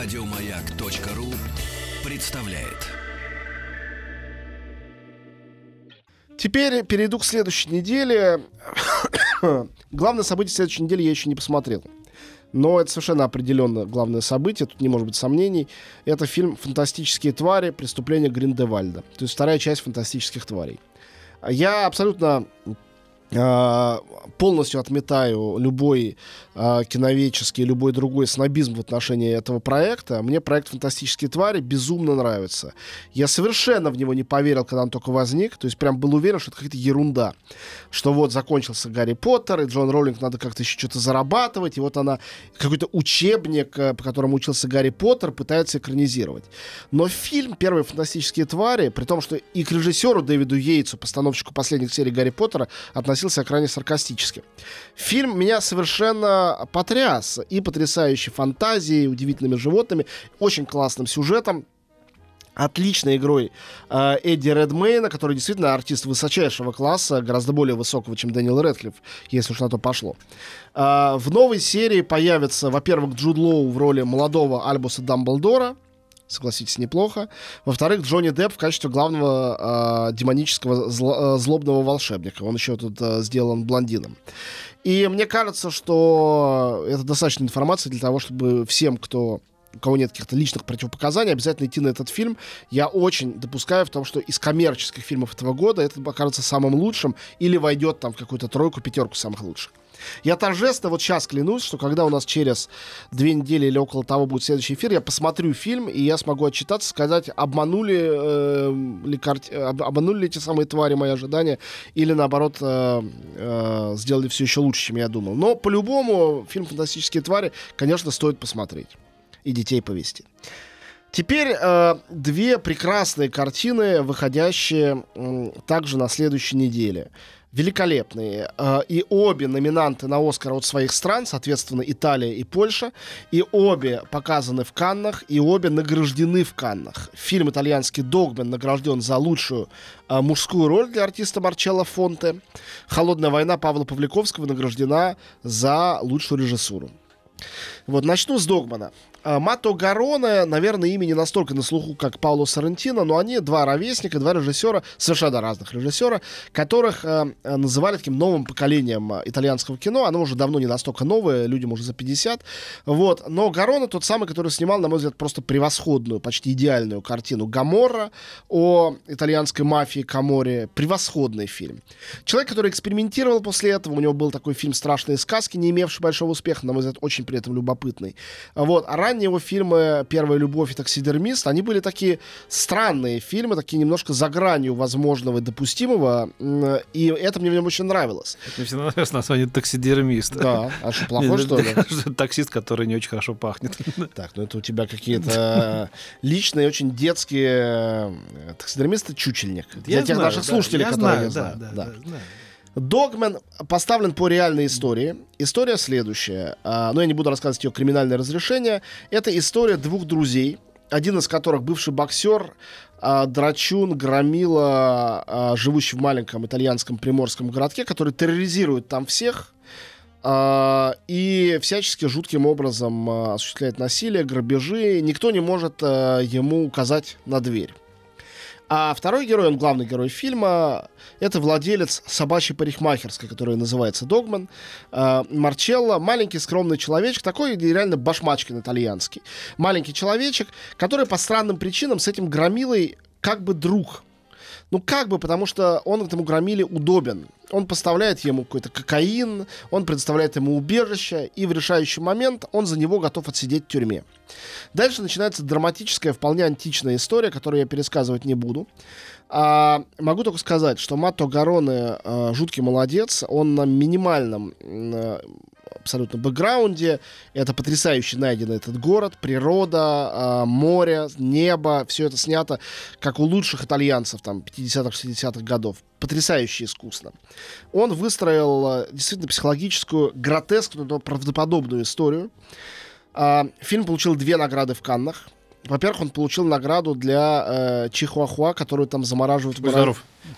Радиомаяк.ру представляет. Теперь перейду к следующей неделе. Главное событие следующей недели я еще не посмотрел. Но это совершенно определенно главное событие, тут не может быть сомнений. Это фильм «Фантастические твари. Преступление Гриндевальда». То есть вторая часть «Фантастических тварей». Я абсолютно полностью отметаю любой э, киновеческий, любой другой снобизм в отношении этого проекта. Мне проект «Фантастические твари» безумно нравится. Я совершенно в него не поверил, когда он только возник. То есть прям был уверен, что это какая-то ерунда. Что вот закончился Гарри Поттер, и Джон Роллинг надо как-то еще что-то зарабатывать, и вот она какой-то учебник, э, по которому учился Гарри Поттер, пытается экранизировать. Но фильм «Первые фантастические твари», при том, что и к режиссеру Дэвиду Йейтсу, постановщику последних серий Гарри Поттера, относился крайне саркастически. Фильм меня совершенно потряс. И потрясающей фантазией, удивительными животными, очень классным сюжетом отличной игрой э, Эдди Редмейна, который действительно артист высочайшего класса, гораздо более высокого, чем Дэниел Редклифф, если уж на то пошло. Э, в новой серии появится, во-первых, Джуд Лоу в роли молодого Альбуса Дамблдора, согласитесь, неплохо. Во-вторых, Джонни Депп в качестве главного э, демонического зло, э, злобного волшебника. Он еще тут э, сделан блондином. И мне кажется, что это достаточно информации для того, чтобы всем, кто у кого нет каких-то личных противопоказаний, обязательно идти на этот фильм. Я очень допускаю в том, что из коммерческих фильмов этого года это окажется самым лучшим или войдет там в какую-то тройку, пятерку самых лучших. Я торжественно вот сейчас клянусь, что когда у нас через две недели или около того будет следующий эфир, я посмотрю фильм, и я смогу отчитаться, сказать, обманули, э, ли, карти... обманули ли эти самые твари мои ожидания, или наоборот э, э, сделали все еще лучше, чем я думал. Но по-любому фильм «Фантастические твари», конечно, стоит посмотреть и детей повести. Теперь э, две прекрасные картины, выходящие э, также на следующей неделе. Великолепные. Э, и обе номинанты на Оскар от своих стран, соответственно, Италия и Польша. И обе показаны в Каннах, и обе награждены в Каннах. Фильм итальянский «Догмен» награжден за лучшую э, мужскую роль для артиста Марчелло Фонте. «Холодная война» Павла Павликовского награждена за лучшую режиссуру. Вот, начну с Догмана. А, Мато Гароне, наверное, имя не настолько на слуху, как Пауло Сарантино, но они два ровесника, два режиссера, совершенно разных режиссера, которых э, называли таким новым поколением итальянского кино. Оно уже давно не настолько новое, людям уже за 50. Вот. Но Гароне тот самый, который снимал, на мой взгляд, просто превосходную, почти идеальную картину «Гаморра» о итальянской мафии Каморе. Превосходный фильм. Человек, который экспериментировал после этого, у него был такой фильм «Страшные сказки», не имевший большого успеха, на мой взгляд, очень при этом любопытный. Вот. А ранее его фильмы «Первая любовь» и «Таксидермист», они были такие странные фильмы, такие немножко за гранью возможного и допустимого, и это мне в нем очень нравилось. Мне всегда нравится название «Таксидермист». Да, а что, плохой, что ли? Таксист, который не очень хорошо пахнет. Так, ну это у тебя какие-то личные, очень детские... Таксидермист — это чучельник. Для тех наших слушателей, которые не знают. Догмен поставлен по реальной истории. История следующая. А, но я не буду рассказывать ее криминальное разрешение. Это история двух друзей, один из которых бывший боксер, а, драчун, громила, а, живущий в маленьком итальянском приморском городке, который терроризирует там всех и всячески жутким образом осуществляет насилие, грабежи. Никто не может ему указать на дверь. А второй герой, он главный герой фильма, это владелец собачьей парикмахерской, которая называется Догман. Э, Марчелло, маленький скромный человечек, такой реально башмачкин итальянский. Маленький человечек, который по странным причинам с этим громилой как бы друг. Ну, как бы, потому что он этому громиле удобен. Он поставляет ему какой-то кокаин, он предоставляет ему убежище, и в решающий момент он за него готов отсидеть в тюрьме. Дальше начинается драматическая, вполне античная история, которую я пересказывать не буду. А, могу только сказать, что Матто Гароне а, жуткий молодец. Он на минимальном а, абсолютно бэкграунде. Это потрясающе найден этот город, природа, э, море, небо. Все это снято, как у лучших итальянцев там 50-60-х годов. Потрясающе искусно. Он выстроил действительно психологическую, гротескную, но правдоподобную историю. Э, фильм получил две награды в Каннах. Во-первых, он получил награду для э, Чихуахуа, которую там замораживают в, Будь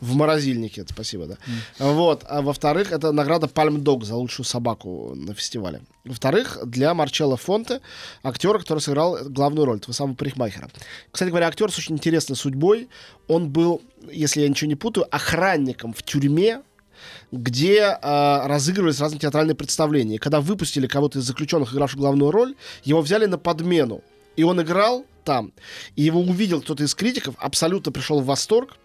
в морозильнике. Это Спасибо, да. Вот. А во-вторых, это награда Пальм Дог за лучшую собаку на фестивале. Во-вторых, для Марчелло Фонте, актера, который сыграл главную роль, этого самого парикмахера. Кстати говоря, актер с очень интересной судьбой. Он был, если я ничего не путаю, охранником в тюрьме, где э, разыгрывались разные театральные представления. И когда выпустили кого-то из заключенных, игравших главную роль, его взяли на подмену. И он играл там. И его увидел кто-то из критиков, абсолютно пришел в восторг,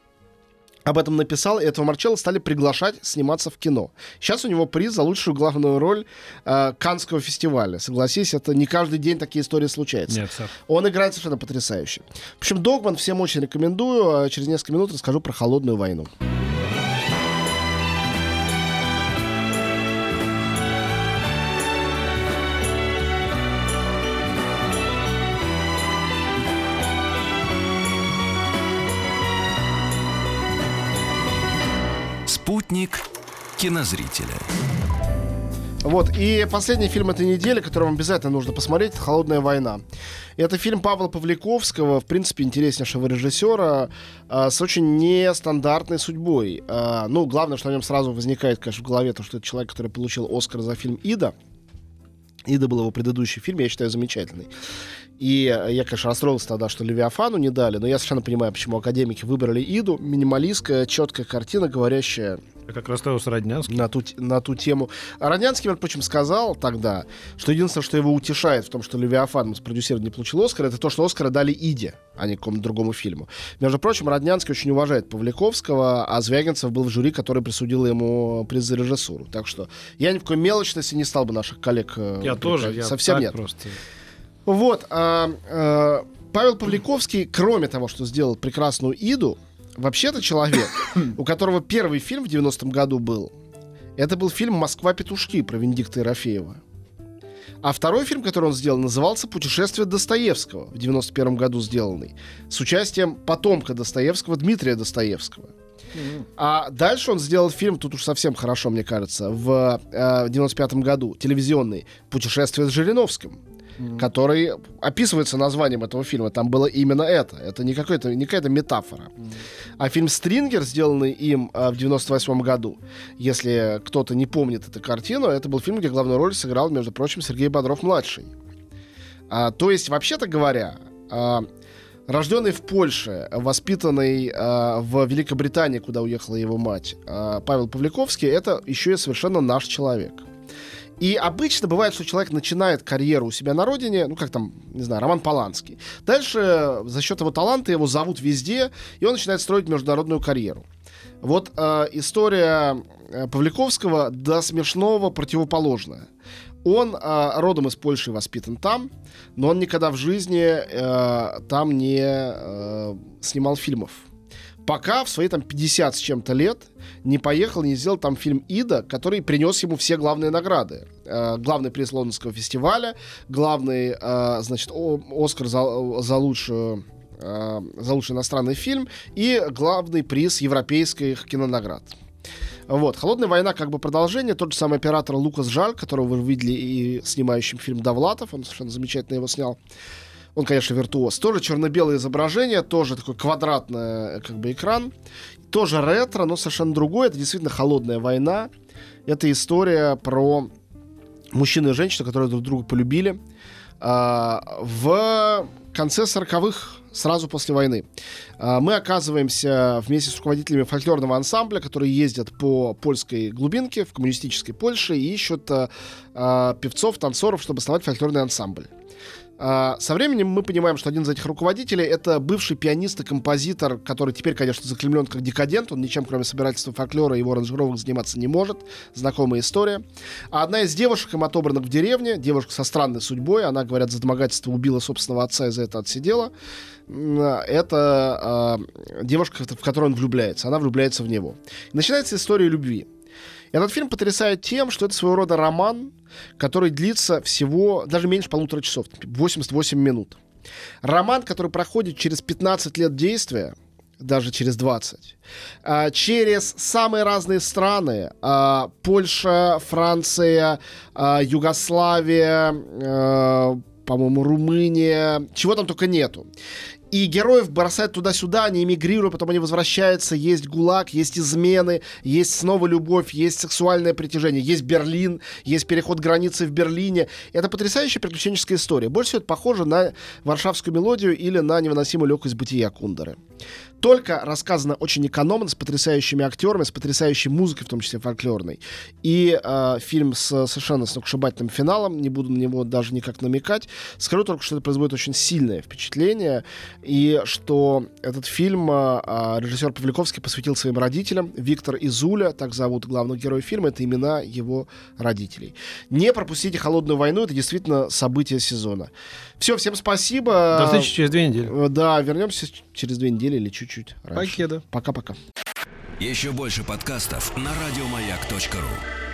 об этом написал, и этого Марчелло стали приглашать сниматься в кино. Сейчас у него приз за лучшую главную роль э, Канского фестиваля. Согласись, это не каждый день такие истории случаются. Нет, сэр. Он играет совершенно потрясающе. В общем, Догман всем очень рекомендую. А Через несколько минут расскажу про холодную войну. Спутник кинозрителя. Вот, и последний фильм этой недели, который вам обязательно нужно посмотреть, это «Холодная война». Это фильм Павла Павликовского, в принципе, интереснейшего режиссера, э, с очень нестандартной судьбой. Э, ну, главное, что о нем сразу возникает, конечно, в голове, то, что это человек, который получил Оскар за фильм «Ида». «Ида» был его предыдущий фильм, я считаю, замечательный. И я, конечно, расстроился тогда, что Левиафану не дали, но я совершенно понимаю, почему академики выбрали Иду. Минималистская, четкая картина, говорящая Я как расстроился Роднянский. на ту, на ту тему. А Роднянский, между прочим, сказал тогда, что единственное, что его утешает в том, что Левиафан спродюсировал не получил Оскар, это то, что Оскара дали Иде, а не какому-то другому фильму. Между прочим, Роднянский очень уважает Павликовского, а Звягинцев был в жюри, который присудил ему приз за режиссуру. Так что я ни в коей мелочности не стал бы наших коллег э, Я тоже. Я Совсем нет. Просто. Вот. а, а, Павел Павликовский, кроме того, что сделал прекрасную Иду, вообще-то человек, у которого первый фильм в 90-м году был, это был фильм «Москва-петушки» про Венедикта Ерофеева. А второй фильм, который он сделал, назывался «Путешествие Достоевского» в 91 году сделанный, с участием потомка Достоевского Дмитрия Достоевского. А дальше он сделал фильм, тут уж совсем хорошо, мне кажется, в э, 95 году, телевизионный «Путешествие с Жириновским», который описывается названием этого фильма. Там было именно это. Это не, какой-то, не какая-то метафора. А фильм «Стрингер», сделанный им э, в 98 году, если кто-то не помнит эту картину, это был фильм, где главную роль сыграл, между прочим, Сергей Бодров-младший. А, то есть, вообще-то говоря, а, рожденный в Польше, воспитанный а, в Великобритании, куда уехала его мать, а, Павел Павликовский, это еще и совершенно наш человек. И обычно бывает, что человек начинает карьеру у себя на родине, ну, как там, не знаю, Роман Поланский. Дальше за счет его таланта его зовут везде, и он начинает строить международную карьеру. Вот э, история э, Павликовского до смешного противоположная. Он э, родом из Польши воспитан там, но он никогда в жизни э, там не э, снимал фильмов. Пока в свои там 50 с чем-то лет не поехал, не сделал там фильм «Ида», который принес ему все главные награды. Э, главный приз Лондонского фестиваля, главный, э, значит, Оскар за, за лучшую э, за лучший иностранный фильм и главный приз европейских кинонаград. Вот. «Холодная война» как бы продолжение. Тот же самый оператор Лукас Жаль, которого вы видели и снимающим фильм «Довлатов». Он совершенно замечательно его снял. Он, конечно, виртуоз. Тоже черно-белое изображение, тоже такой квадратный э, как бы экран. Тоже ретро, но совершенно другое. Это действительно «Холодная война». Это история про мужчину и женщину, которые друг друга полюбили а, в конце 40-х, сразу после войны. А, Мы оказываемся вместе с руководителями фольклорного ансамбля, которые ездят по польской глубинке, в коммунистической Польше, и ищут а, певцов, танцоров, чтобы основать фольклорный ансамбль. А, Со временем мы понимаем, что один из этих руководителей это бывший пианист и композитор, который теперь, конечно, заклемлен как декадент. Он ничем, кроме собирательства фольклора и его аранжировок заниматься не может. Знакомая история. А одна из девушек им отобранных в деревне, девушка со странной судьбой, она, говорят, за домогательство убила собственного отца и за это отсидела. Это а, девушка, в которую он влюбляется. Она влюбляется в него. Начинается история любви. Этот фильм потрясает тем, что это своего рода роман, который длится всего даже меньше полутора часов, 88 минут. Роман, который проходит через 15 лет действия, даже через 20, а, через самые разные страны. а, Польша, Франция, а, Югославия, по-моему, Румыния, чего там только нету. И героев бросают туда-сюда, они эмигрируют, потом они возвращаются, есть ГУЛАГ, есть измены, есть снова любовь, есть сексуальное притяжение, есть Берлин, есть переход границы в Берлине. Это потрясающая приключенческая история. Больше всего это похоже на варшавскую мелодию или на невыносимую легкость бытия Кундеры. Только рассказано очень экономно, с потрясающими актерами, с потрясающей музыкой, в том числе фольклорной. И э, фильм с совершенно сногсшибательным финалом, не буду на него даже никак намекать. Скажу только, что это производит очень сильное впечатление и что этот фильм а, режиссер Павликовский посвятил своим родителям. Виктор и Зуля, так зовут главных героев фильма, это имена его родителей. Не пропустите «Холодную войну», это действительно событие сезона. Все, всем спасибо. До встречи через две недели. Э, да, вернемся через две недели или чуть-чуть раньше. Покеда. Пока-пока. Еще больше подкастов на радиомаяк.ру